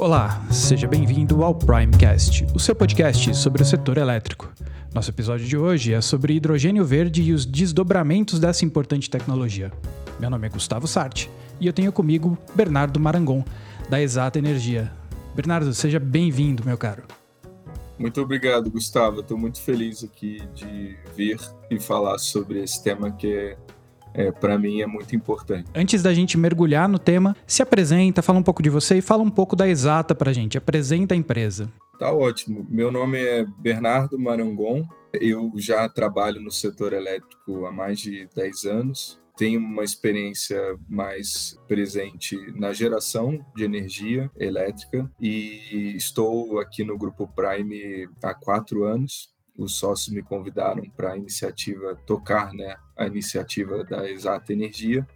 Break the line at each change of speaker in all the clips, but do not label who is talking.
Olá, seja bem-vindo ao Primecast, o seu podcast sobre o setor elétrico. Nosso episódio de hoje é sobre hidrogênio verde e os desdobramentos dessa importante tecnologia. Meu nome é Gustavo Sarti e eu tenho comigo Bernardo Marangon, da Exata Energia. Bernardo, seja bem-vindo, meu caro.
Muito obrigado, Gustavo. Estou muito feliz aqui de vir e falar sobre esse tema que é é, para mim é muito importante.
Antes da gente mergulhar no tema, se apresenta, fala um pouco de você e fala um pouco da Exata para a gente. Apresenta a empresa.
Tá ótimo. Meu nome é Bernardo Marangon. Eu já trabalho no setor elétrico há mais de 10 anos. Tenho uma experiência mais presente na geração de energia elétrica e estou aqui no Grupo Prime há quatro anos os sócios me convidaram para a iniciativa tocar, né, a iniciativa da Exata Energia.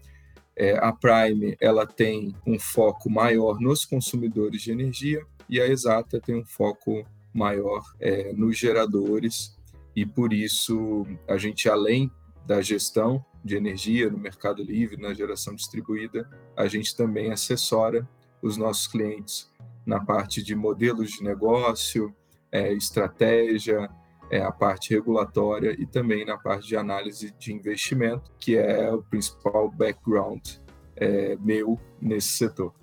É, a Prime ela tem um foco maior nos consumidores de energia e a Exata tem um foco maior é, nos geradores e por isso a gente além da gestão de energia no mercado livre, na geração distribuída, a gente também assessora os nossos clientes na parte de modelos de negócio, é, estratégia, é, a parte regulatória e também na parte de análise de investimento, que é o principal background é, meu nesse setor.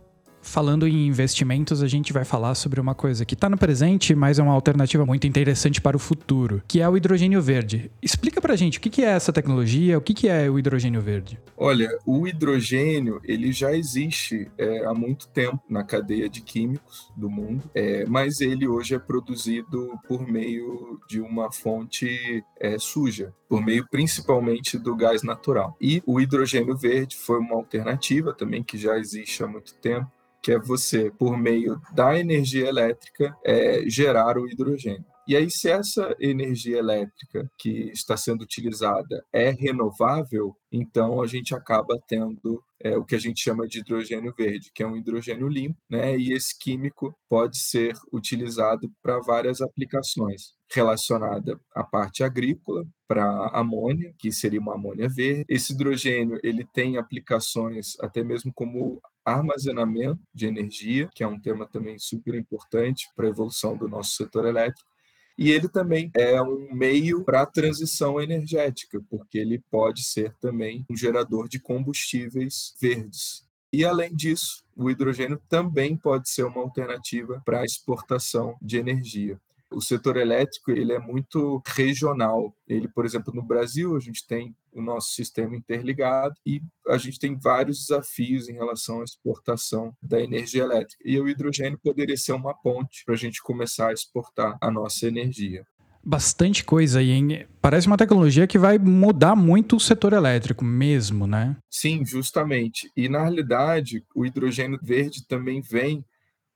Falando em investimentos, a gente vai falar sobre uma coisa que está no presente, mas é uma alternativa muito interessante para o futuro, que é o hidrogênio verde. Explica para a gente o que é essa tecnologia, o que é o hidrogênio verde.
Olha, o hidrogênio ele já existe é, há muito tempo na cadeia de químicos do mundo, é, mas ele hoje é produzido por meio de uma fonte é, suja, por meio principalmente do gás natural. E o hidrogênio verde foi uma alternativa também que já existe há muito tempo que é você, por meio da energia elétrica, é, gerar o hidrogênio. E aí, se essa energia elétrica que está sendo utilizada é renovável, então a gente acaba tendo é, o que a gente chama de hidrogênio verde, que é um hidrogênio limpo, né? E esse químico pode ser utilizado para várias aplicações relacionada à parte agrícola, para amônia, que seria uma amônia verde. Esse hidrogênio ele tem aplicações até mesmo como armazenamento de energia, que é um tema também super importante para a evolução do nosso setor elétrico. E ele também é um meio para a transição energética, porque ele pode ser também um gerador de combustíveis verdes. E além disso, o hidrogênio também pode ser uma alternativa para a exportação de energia o setor elétrico ele é muito regional. Ele, por exemplo, no Brasil, a gente tem o nosso sistema interligado e a gente tem vários desafios em relação à exportação da energia elétrica. E o hidrogênio poderia ser uma ponte para a gente começar a exportar a nossa energia.
Bastante coisa aí, hein? Parece uma tecnologia que vai mudar muito o setor elétrico mesmo, né?
Sim, justamente. E na realidade, o hidrogênio verde também vem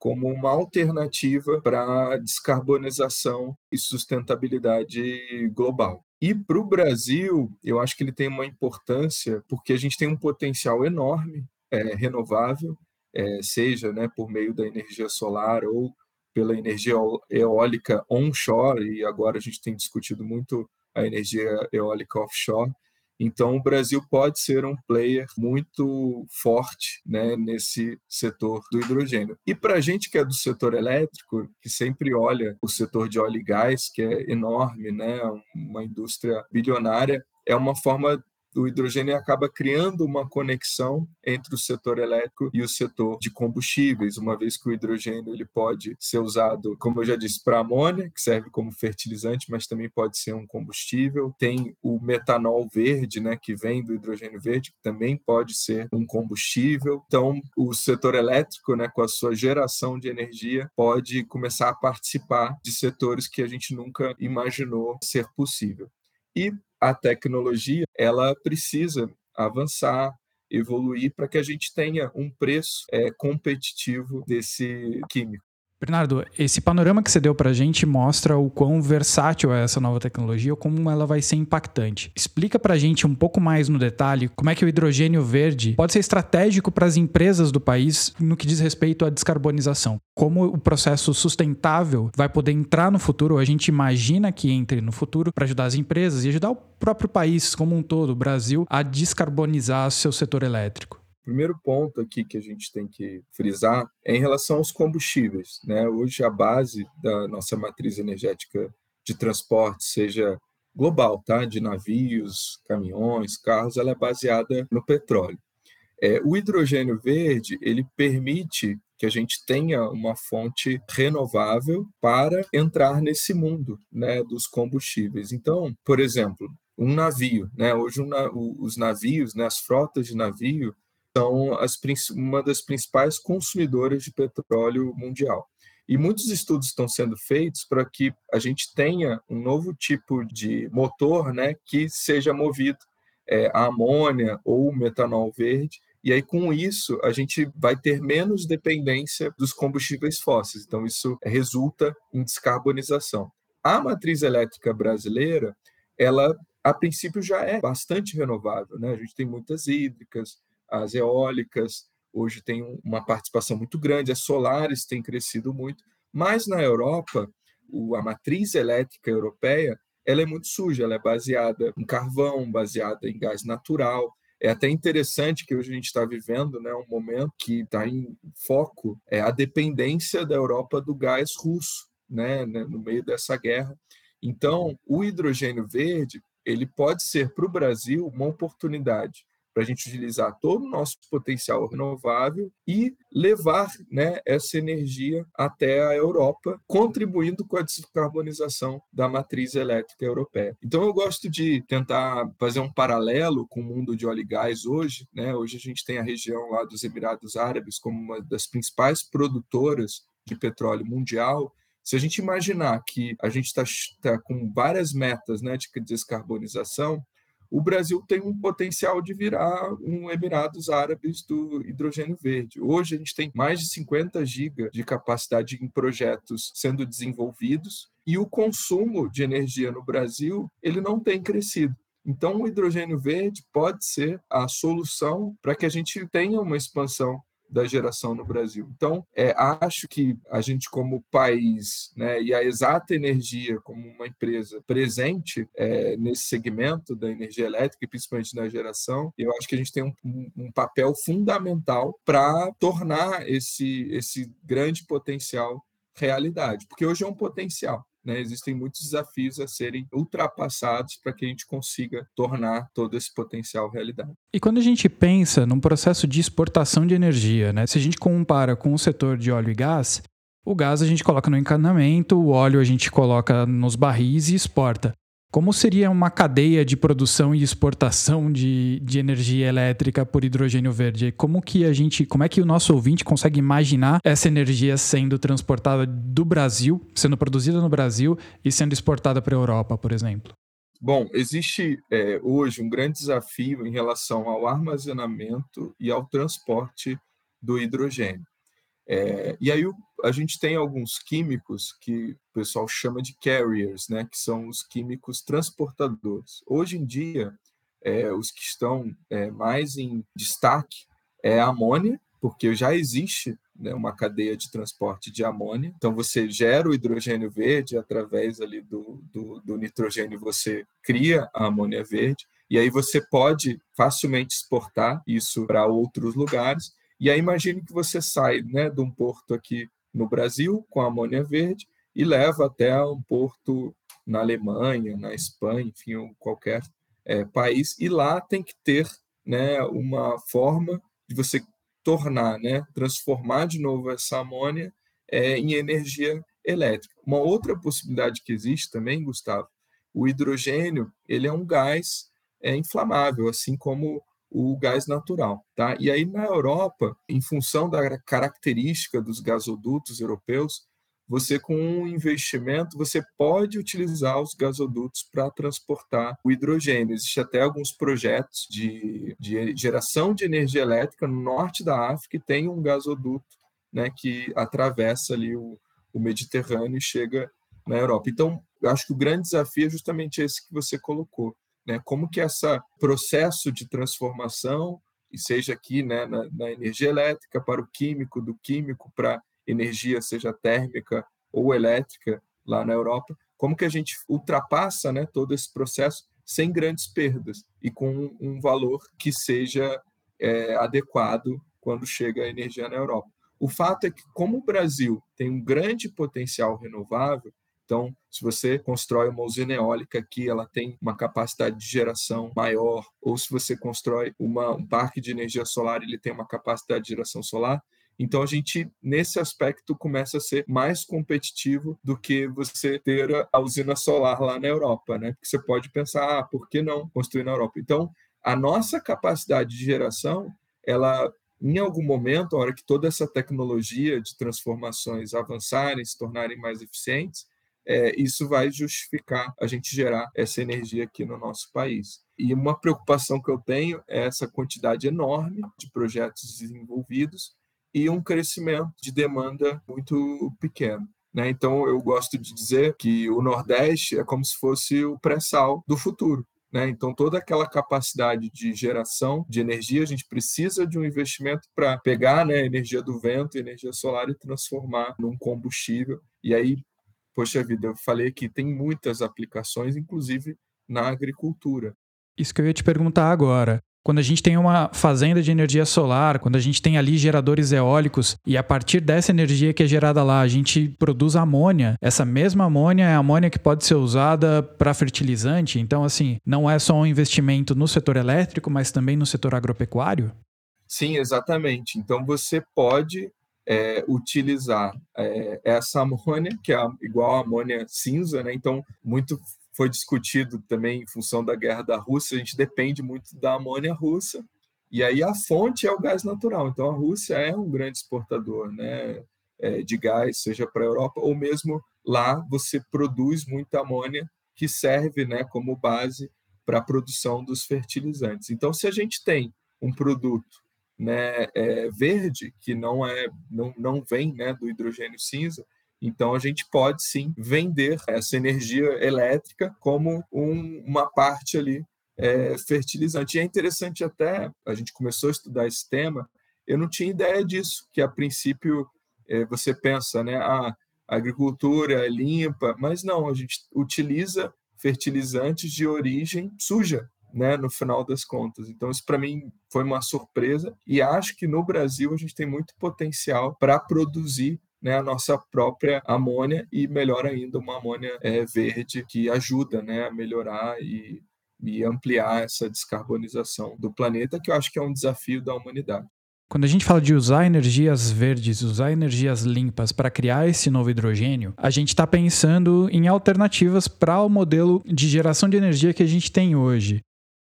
como uma alternativa para descarbonização e sustentabilidade global. E para o Brasil, eu acho que ele tem uma importância porque a gente tem um potencial enorme é, renovável, é, seja né, por meio da energia solar ou pela energia eólica onshore, e agora a gente tem discutido muito a energia eólica offshore. Então, o Brasil pode ser um player muito forte né, nesse setor do hidrogênio. E para a gente que é do setor elétrico, que sempre olha o setor de óleo e gás, que é enorme, né, uma indústria bilionária, é uma forma o hidrogênio acaba criando uma conexão entre o setor elétrico e o setor de combustíveis, uma vez que o hidrogênio ele pode ser usado, como eu já disse, para amônia, que serve como fertilizante, mas também pode ser um combustível. Tem o metanol verde, né, que vem do hidrogênio verde, que também pode ser um combustível. Então, o setor elétrico, né, com a sua geração de energia, pode começar a participar de setores que a gente nunca imaginou ser possível. E a tecnologia ela precisa avançar, evoluir para que a gente tenha um preço é, competitivo desse químico.
Bernardo, esse panorama que você deu para a gente mostra o quão versátil é essa nova tecnologia ou como ela vai ser impactante. Explica para a gente um pouco mais no detalhe como é que o hidrogênio verde pode ser estratégico para as empresas do país no que diz respeito à descarbonização. Como o processo sustentável vai poder entrar no futuro, ou a gente imagina que entre no futuro para ajudar as empresas e ajudar o próprio país como um todo, o Brasil, a descarbonizar seu setor elétrico.
Primeiro ponto aqui que a gente tem que frisar é em relação aos combustíveis. Né? Hoje, a base da nossa matriz energética de transporte, seja global, tá? de navios, caminhões, carros, ela é baseada no petróleo. É, o hidrogênio verde ele permite que a gente tenha uma fonte renovável para entrar nesse mundo né, dos combustíveis. Então, por exemplo, um navio, né? Hoje um, os navios, né, as frotas de navio são as, uma das principais consumidoras de petróleo mundial. E muitos estudos estão sendo feitos para que a gente tenha um novo tipo de motor né, que seja movido é, a amônia ou metanol verde. E aí, com isso, a gente vai ter menos dependência dos combustíveis fósseis. Então, isso resulta em descarbonização. A matriz elétrica brasileira, ela, a princípio, já é bastante renovável. Né? A gente tem muitas hídricas, as eólicas, hoje tem uma participação muito grande, as solares têm crescido muito, mas na Europa, a matriz elétrica europeia ela é muito suja, ela é baseada em carvão, baseada em gás natural. É até interessante que hoje a gente está vivendo né, um momento que está em foco é a dependência da Europa do gás russo, né, né no meio dessa guerra. Então, o hidrogênio verde ele pode ser para o Brasil uma oportunidade para a gente utilizar todo o nosso potencial renovável e levar né, essa energia até a Europa, contribuindo com a descarbonização da matriz elétrica europeia. Então, eu gosto de tentar fazer um paralelo com o mundo de óleo e gás hoje. Né? Hoje a gente tem a região lá dos Emirados Árabes como uma das principais produtoras de petróleo mundial. Se a gente imaginar que a gente está tá com várias metas né, de descarbonização, o Brasil tem um potencial de virar um Emirados Árabes do hidrogênio verde. Hoje a gente tem mais de 50 gigas de capacidade em projetos sendo desenvolvidos e o consumo de energia no Brasil ele não tem crescido. Então, o hidrogênio verde pode ser a solução para que a gente tenha uma expansão da geração no Brasil. Então, é, acho que a gente, como país, né, e a Exata Energia, como uma empresa presente é, nesse segmento da energia elétrica, e principalmente na geração, eu acho que a gente tem um, um papel fundamental para tornar esse, esse grande potencial realidade, porque hoje é um potencial. Né, existem muitos desafios a serem ultrapassados para que a gente consiga tornar todo esse potencial realidade.
E quando a gente pensa num processo de exportação de energia, né, se a gente compara com o setor de óleo e gás, o gás a gente coloca no encanamento, o óleo a gente coloca nos barris e exporta. Como seria uma cadeia de produção e exportação de, de energia elétrica por hidrogênio verde? Como que a gente, como é que o nosso ouvinte consegue imaginar essa energia sendo transportada do Brasil, sendo produzida no Brasil e sendo exportada para a Europa, por exemplo?
Bom, existe é, hoje um grande desafio em relação ao armazenamento e ao transporte do hidrogênio. É, e aí o, a gente tem alguns químicos que o pessoal chama de carriers, né, que são os químicos transportadores. Hoje em dia, é, os que estão é, mais em destaque é a amônia, porque já existe né, uma cadeia de transporte de amônia. Então você gera o hidrogênio verde através ali do, do, do nitrogênio, você cria a amônia verde e aí você pode facilmente exportar isso para outros lugares. E aí imagine que você sai né, de um porto aqui no Brasil com amônia verde e leva até um porto na Alemanha, na Espanha, enfim, qualquer é, país. E lá tem que ter né, uma forma de você tornar, né, transformar de novo essa amônia é, em energia elétrica. Uma outra possibilidade que existe também, Gustavo, o hidrogênio ele é um gás é, inflamável, assim como o gás natural. Tá? E aí, na Europa, em função da característica dos gasodutos europeus, você com um investimento você pode utilizar os gasodutos para transportar o hidrogênio. Existem até alguns projetos de, de geração de energia elétrica no norte da África que tem um gasoduto né, que atravessa ali o, o Mediterrâneo e chega na Europa. Então, acho que o grande desafio é justamente esse que você colocou né? Como que esse processo de transformação, e seja aqui né, na, na energia elétrica para o químico, do químico para energia, seja térmica ou elétrica lá na Europa, como que a gente ultrapassa né, todo esse processo sem grandes perdas e com um valor que seja é, adequado quando chega a energia na Europa. O fato é que, como o Brasil tem um grande potencial renovável, então, se você constrói uma usina eólica aqui, ela tem uma capacidade de geração maior, ou se você constrói uma, um parque de energia solar, ele tem uma capacidade de geração solar. Então, a gente, nesse aspecto, começa a ser mais competitivo do que você ter a usina solar lá na Europa, né? Porque você pode pensar, ah, por que não construir na Europa? Então, a nossa capacidade de geração, ela em algum momento, a hora que toda essa tecnologia de transformações avançarem, se tornarem mais eficientes, é, isso vai justificar a gente gerar essa energia aqui no nosso país. E uma preocupação que eu tenho é essa quantidade enorme de projetos desenvolvidos e um crescimento de demanda muito pequeno. Né? Então, eu gosto de dizer que o Nordeste é como se fosse o pré-sal do futuro. Né? Então, toda aquela capacidade de geração de energia, a gente precisa de um investimento para pegar né, energia do vento, energia solar e transformar num combustível. E aí, poxa vida, eu falei que tem muitas aplicações, inclusive na agricultura.
Isso que eu ia te perguntar agora. Quando a gente tem uma fazenda de energia solar, quando a gente tem ali geradores eólicos e a partir dessa energia que é gerada lá, a gente produz amônia, essa mesma amônia é a amônia que pode ser usada para fertilizante. Então, assim, não é só um investimento no setor elétrico, mas também no setor agropecuário?
Sim, exatamente. Então, você pode é, utilizar é, essa amônia, que é igual a amônia cinza, né? Então, muito foi discutido também em função da guerra da Rússia, a gente depende muito da amônia russa, e aí a fonte é o gás natural. Então, a Rússia é um grande exportador né, é, de gás, seja para a Europa, ou mesmo lá você produz muita amônia que serve né, como base para a produção dos fertilizantes. Então, se a gente tem um produto né, é, verde, que não, é, não, não vem né, do hidrogênio cinza, então a gente pode sim vender essa energia elétrica como um, uma parte ali é, fertilizante. E é interessante até, a gente começou a estudar esse tema, eu não tinha ideia disso, que a princípio é, você pensa, né, a agricultura é limpa, mas não, a gente utiliza fertilizantes de origem suja, né, no final das contas. Então, isso para mim foi uma surpresa e acho que no Brasil a gente tem muito potencial para produzir né, a nossa própria amônia e, melhor ainda, uma amônia é, verde que ajuda né, a melhorar e, e ampliar essa descarbonização do planeta, que eu acho que é um desafio da humanidade.
Quando a gente fala de usar energias verdes, usar energias limpas para criar esse novo hidrogênio, a gente está pensando em alternativas para o modelo de geração de energia que a gente tem hoje.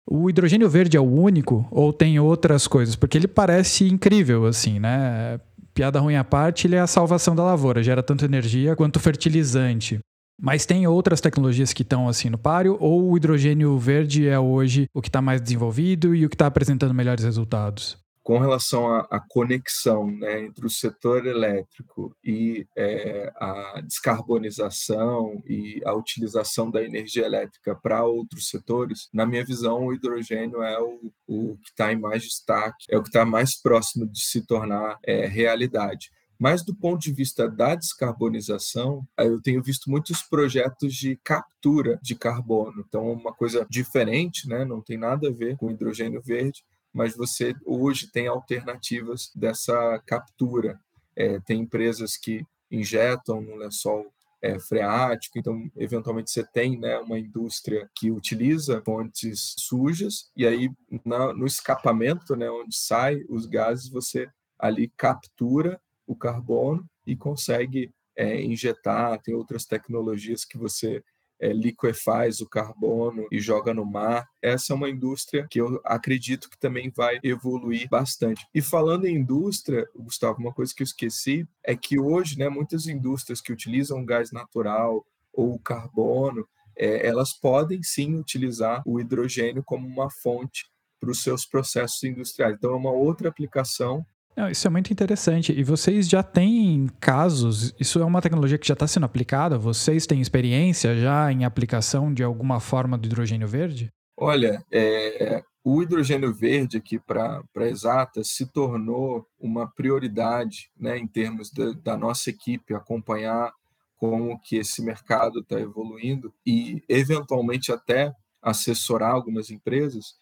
O hidrogênio verde é o único ou tem outras coisas? Porque ele parece incrível, assim, né? piada ruim à parte, ele é a salvação da lavoura, gera tanto energia quanto fertilizante. Mas tem outras tecnologias que estão assim no páreo, ou o hidrogênio verde é hoje o que está mais desenvolvido e o que está apresentando melhores resultados?
Com relação à, conexão né, entre o setor elétrico e é, a descarbonização e a utilização da energia elétrica para outros setores, na minha visão, o hidrogênio é o, o que está em mais destaque, é o que está mais próximo de se tornar é, realidade. Mas do ponto de vista da descarbonização, eu tenho visto muitos projetos de captura de carbono. Então, uma coisa diferente, né? não tem nada a ver com hidrogênio verde, mas você hoje tem alternativas dessa captura. É, tem empresas que injetam no lençol é, freático, então eventualmente você tem né, uma indústria que utiliza fontes sujas e aí na, no escapamento, né, onde sai os gases, você ali captura o carbono e consegue é, injetar. Tem outras tecnologias que você é, liquefaz o carbono e joga no mar. Essa é uma indústria que eu acredito que também vai evoluir bastante. E falando em indústria, Gustavo, uma coisa que eu esqueci é que hoje, né, muitas indústrias que utilizam gás natural ou carbono, é, elas podem sim utilizar o hidrogênio como uma fonte para os seus processos industriais. Então, é uma outra aplicação
não, isso é muito interessante. E vocês já têm casos, isso é uma tecnologia que já está sendo aplicada? Vocês têm experiência já em aplicação de alguma forma do hidrogênio verde?
Olha, é, o hidrogênio verde aqui para exata se tornou uma prioridade né, em termos da, da nossa equipe acompanhar como que esse mercado está evoluindo e eventualmente até assessorar algumas empresas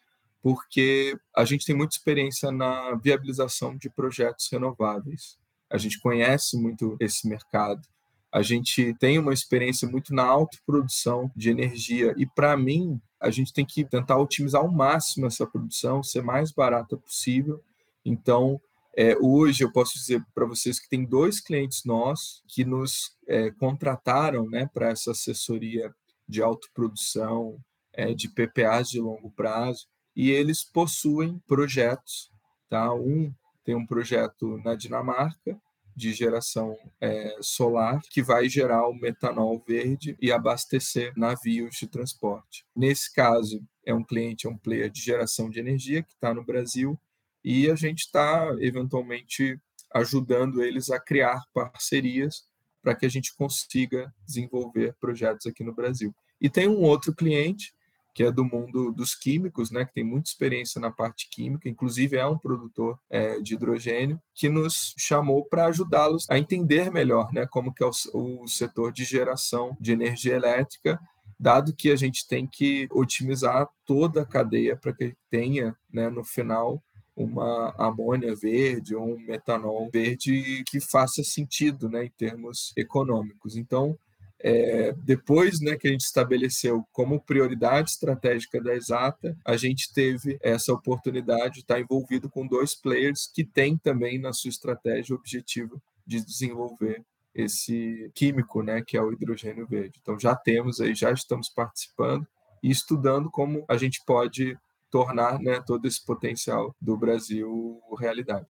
porque a gente tem muita experiência na viabilização de projetos renováveis. A gente conhece muito esse mercado. A gente tem uma experiência muito na autoprodução de energia e para mim a gente tem que tentar otimizar ao máximo essa produção, ser mais barata possível. Então, é, hoje eu posso dizer para vocês que tem dois clientes nossos que nos é, contrataram né, para essa assessoria de autoprodução, é, de PPAs de longo prazo, e eles possuem projetos. Tá? Um tem um projeto na Dinamarca de geração é, solar que vai gerar o metanol verde e abastecer navios de transporte. Nesse caso, é um cliente, é um player de geração de energia que está no Brasil e a gente está eventualmente ajudando eles a criar parcerias para que a gente consiga desenvolver projetos aqui no Brasil. E tem um outro cliente que é do mundo dos químicos, né, que tem muita experiência na parte química, inclusive é um produtor é, de hidrogênio, que nos chamou para ajudá-los a entender melhor né, como que é o, o setor de geração de energia elétrica, dado que a gente tem que otimizar toda a cadeia para que tenha, né, no final, uma amônia verde ou um metanol verde que faça sentido né, em termos econômicos. Então, é, depois né, que a gente estabeleceu como prioridade estratégica da Exata, a gente teve essa oportunidade de estar envolvido com dois players que têm também na sua estratégia o objetivo de desenvolver esse químico, né, que é o hidrogênio verde. Então já temos aí, já estamos participando e estudando como a gente pode tornar né, todo esse potencial do Brasil realidade.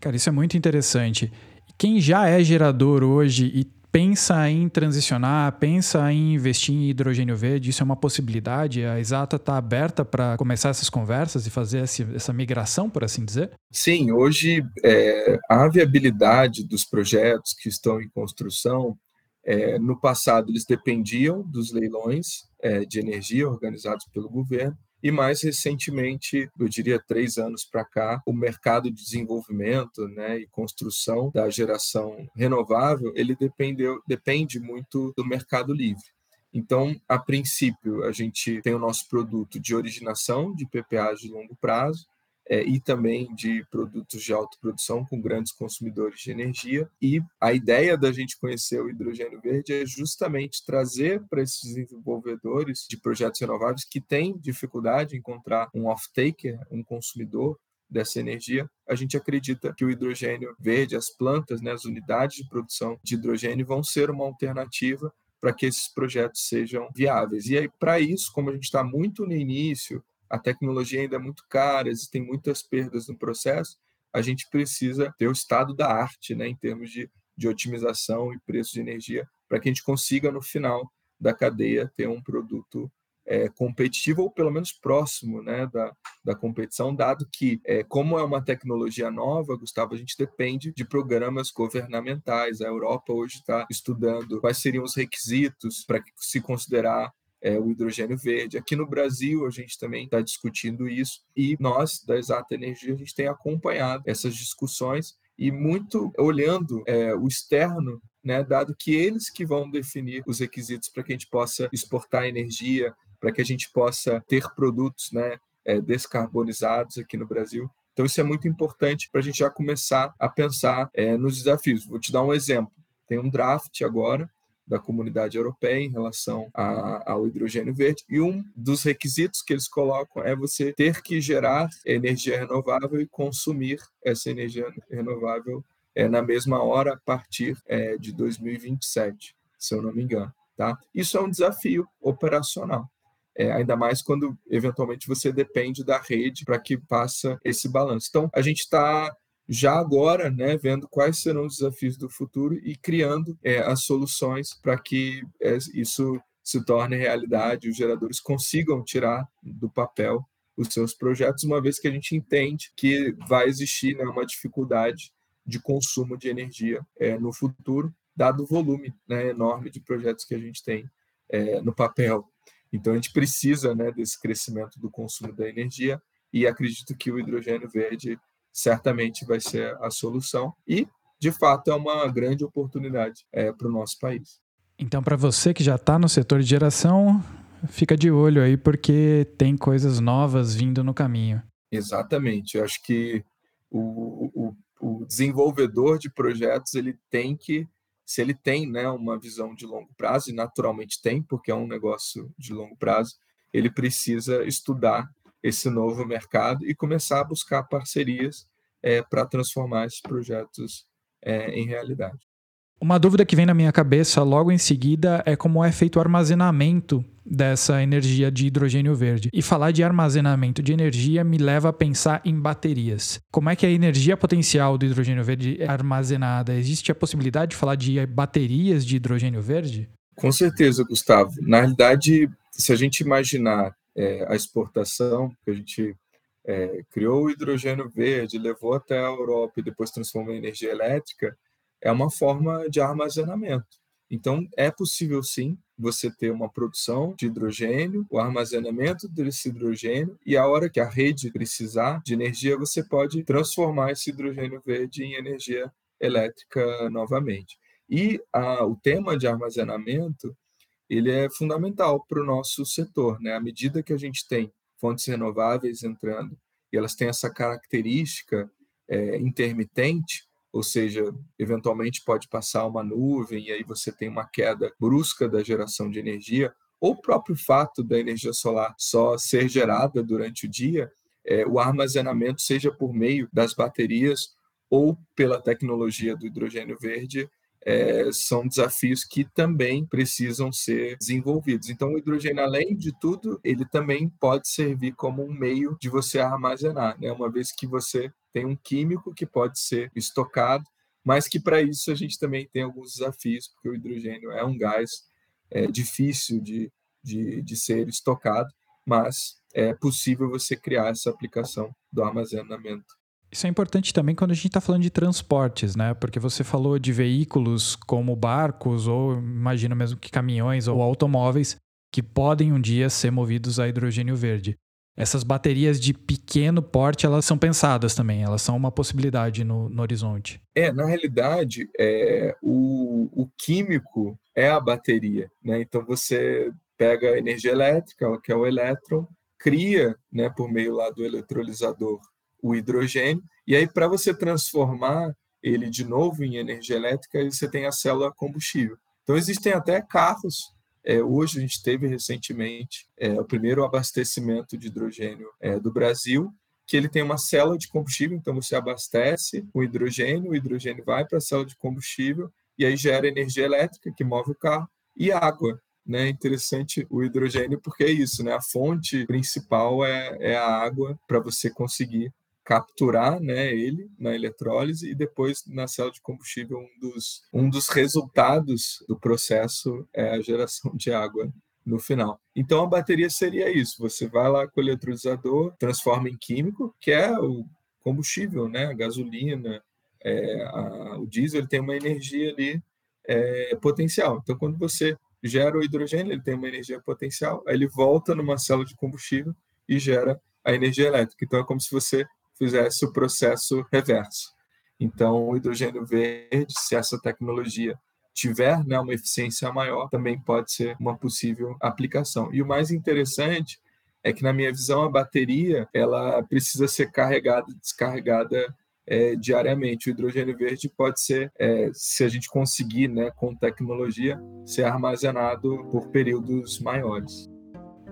Cara, isso é muito interessante. Quem já é gerador hoje e pensa em transicionar, pensa em investir em hidrogênio verde, isso é uma possibilidade? A Exata está aberta para começar essas conversas e fazer essa migração, por assim dizer?
Sim, hoje é, a viabilidade dos projetos que estão em construção, é, no passado eles dependiam dos leilões é, de energia organizados pelo governo, e mais recentemente, eu diria três anos para cá, o mercado de desenvolvimento né, e construção da geração renovável, ele dependeu, depende muito do mercado livre. Então, a princípio, a gente tem o nosso produto de originação de PPAs de longo prazo, é, e também de produtos de autoprodução com grandes consumidores de energia. E a ideia da gente conhecer o hidrogênio verde é justamente trazer para esses desenvolvedores de projetos renováveis que têm dificuldade em encontrar um off-taker, um consumidor dessa energia, a gente acredita que o hidrogênio verde, as plantas, né, as unidades de produção de hidrogênio vão ser uma alternativa para que esses projetos sejam viáveis. E aí, para isso, como a gente está muito no início, a tecnologia ainda é muito cara, existem muitas perdas no processo, a gente precisa ter o estado da arte, né, em termos de, de otimização e preço de energia, para que a gente consiga, no final da cadeia, ter um produto é, competitivo ou pelo menos próximo né, da, da competição, dado que, é, como é uma tecnologia nova, Gustavo, a gente depende de programas governamentais. A Europa hoje está estudando quais seriam os requisitos para se considerar é, o hidrogênio verde. Aqui no Brasil, a gente também está discutindo isso e nós, da Exata Energia, a gente tem acompanhado essas discussões e muito olhando é, o externo, né, dado que eles que vão definir os requisitos para que a gente possa exportar energia, para que a gente possa ter produtos né, é, descarbonizados aqui no Brasil. Então, isso é muito importante para a gente já começar a pensar é, nos desafios. Vou te dar um exemplo. Tem um draft agora da comunidade europeia em relação a, ao hidrogênio verde. E um dos requisitos que eles colocam é você ter que gerar energia renovável e consumir essa energia renovável é, na mesma hora a partir é, de 2027, se eu não me engano. Tá? Isso é um desafio operacional. É, ainda mais quando eventualmente você depende da rede para que faça esse balanço. Então, a gente está já agora, né, vendo quais serão os desafios do futuro e criando é, as soluções para que é, isso se torne realidade, os geradores consigam tirar do papel os seus projetos, uma vez que a gente entende que vai existir né, uma dificuldade de consumo de energia é, no futuro, dado o volume né, enorme de projetos que a gente tem é, no papel. Então, a gente precisa né, desse crescimento do consumo da energia e acredito que o hidrogênio verde certamente vai ser a solução e, de fato, é uma grande oportunidade é, para o nosso país.
Então, para você que já está no setor de geração, fica de olho aí porque tem coisas novas vindo no caminho.
Exatamente. Eu acho que o, o, o desenvolvedor de projetos ele tem que se ele tem né, uma visão de longo prazo, e naturalmente tem, porque é um negócio de longo prazo, ele precisa estudar esse novo mercado e começar a buscar parcerias é, para transformar esses projetos é, em realidade.
Uma dúvida que vem na minha cabeça logo em seguida é como é feito o armazenamento dessa energia de hidrogênio verde. E falar de armazenamento de energia me leva a pensar em baterias. Como é que a energia potencial do hidrogênio verde é armazenada? Existe a possibilidade de falar de baterias de hidrogênio verde?
Com certeza, Gustavo. Na realidade, se a gente imaginar é, a exportação, que a gente é, criou o hidrogênio verde, levou até a Europa e depois transformou em energia elétrica, é uma forma de armazenamento. Então, é possível sim você ter uma produção de hidrogênio, o armazenamento desse hidrogênio, e a hora que a rede precisar de energia, você pode transformar esse hidrogênio verde em energia elétrica novamente. E a, o tema de armazenamento ele é fundamental para o nosso setor. Né? À medida que a gente tem fontes renováveis entrando e elas têm essa característica é, intermitente, ou seja, eventualmente pode passar uma nuvem e aí você tem uma queda brusca da geração de energia, ou o próprio fato da energia solar só ser gerada durante o dia, é, o armazenamento, seja por meio das baterias ou pela tecnologia do hidrogênio verde, é, são desafios que também precisam ser desenvolvidos. Então, o hidrogênio, além de tudo, ele também pode servir como um meio de você armazenar, né? uma vez que você tem um químico que pode ser estocado, mas que para isso a gente também tem alguns desafios, porque o hidrogênio é um gás é, difícil de, de, de ser estocado, mas é possível você criar essa aplicação do armazenamento.
Isso é importante também quando a gente está falando de transportes, né? Porque você falou de veículos como barcos, ou imagina mesmo que caminhões ou automóveis, que podem um dia ser movidos a hidrogênio verde. Essas baterias de pequeno porte, elas são pensadas também, elas são uma possibilidade no, no horizonte.
É, na realidade, é, o, o químico é a bateria, né? Então você pega a energia elétrica, que é o elétron, cria, né, por meio lá do eletrolisador, o hidrogênio, e aí para você transformar ele de novo em energia elétrica, você tem a célula combustível. Então existem até carros é, hoje a gente teve recentemente é, o primeiro abastecimento de hidrogênio é, do Brasil, que ele tem uma célula de combustível, então você abastece o hidrogênio, o hidrogênio vai para a célula de combustível e aí gera energia elétrica que move o carro e água. Né, interessante o hidrogênio porque é isso, né? A fonte principal é, é a água para você conseguir capturar né, ele na eletrólise e depois na célula de combustível um dos, um dos resultados do processo é a geração de água no final. Então a bateria seria isso, você vai lá com o eletrolisador, transforma em químico, que é o combustível, né, a gasolina, é, a, o diesel ele tem uma energia ali é, potencial. Então quando você gera o hidrogênio, ele tem uma energia potencial, aí ele volta numa célula de combustível e gera a energia elétrica. Então é como se você fizesse o processo reverso. Então, o hidrogênio verde, se essa tecnologia tiver né, uma eficiência maior, também pode ser uma possível aplicação. E o mais interessante é que, na minha visão, a bateria ela precisa ser carregada descarregada é, diariamente. O hidrogênio verde pode ser, é, se a gente conseguir, né, com tecnologia, ser armazenado por períodos maiores.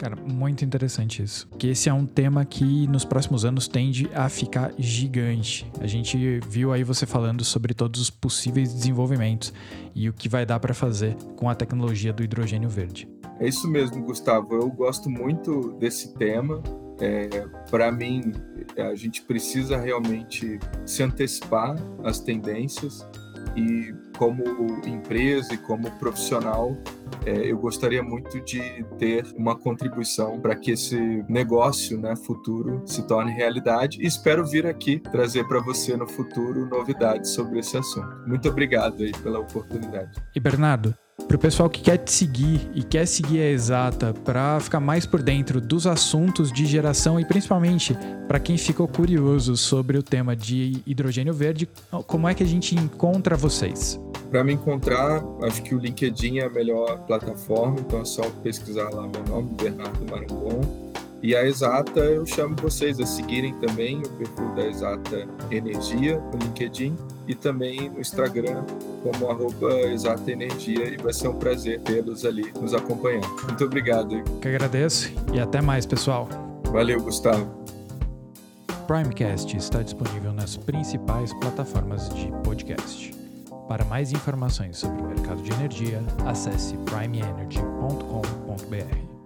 Cara, muito interessante isso. Porque esse é um tema que nos próximos anos tende a ficar gigante. A gente viu aí você falando sobre todos os possíveis desenvolvimentos e o que vai dar para fazer com a tecnologia do hidrogênio verde.
É isso mesmo, Gustavo. Eu gosto muito desse tema. É, para mim, a gente precisa realmente se antecipar às tendências e como empresa e como profissional, é, eu gostaria muito de ter uma contribuição para que esse negócio né, futuro se torne realidade e espero vir aqui trazer para você no futuro novidades sobre esse assunto. Muito obrigado aí pela oportunidade.
E Bernardo, para o pessoal que quer te seguir e quer seguir a Exata para ficar mais por dentro dos assuntos de geração e principalmente para quem ficou curioso sobre o tema de hidrogênio verde, como é que a gente encontra vocês?
Para me encontrar, acho que o LinkedIn é a melhor plataforma, então é só pesquisar lá meu nome, Bernardo Marangon. E a Exata, eu chamo vocês a seguirem também o perfil da Exata Energia no LinkedIn e também no Instagram como arroba Exata Energia e vai ser um prazer tê-los ali nos acompanhando. Muito obrigado.
Que agradeço e até mais, pessoal.
Valeu, Gustavo.
Primecast está disponível nas principais plataformas de podcast. Para mais informações sobre o mercado de energia, acesse primeenergy.com.br.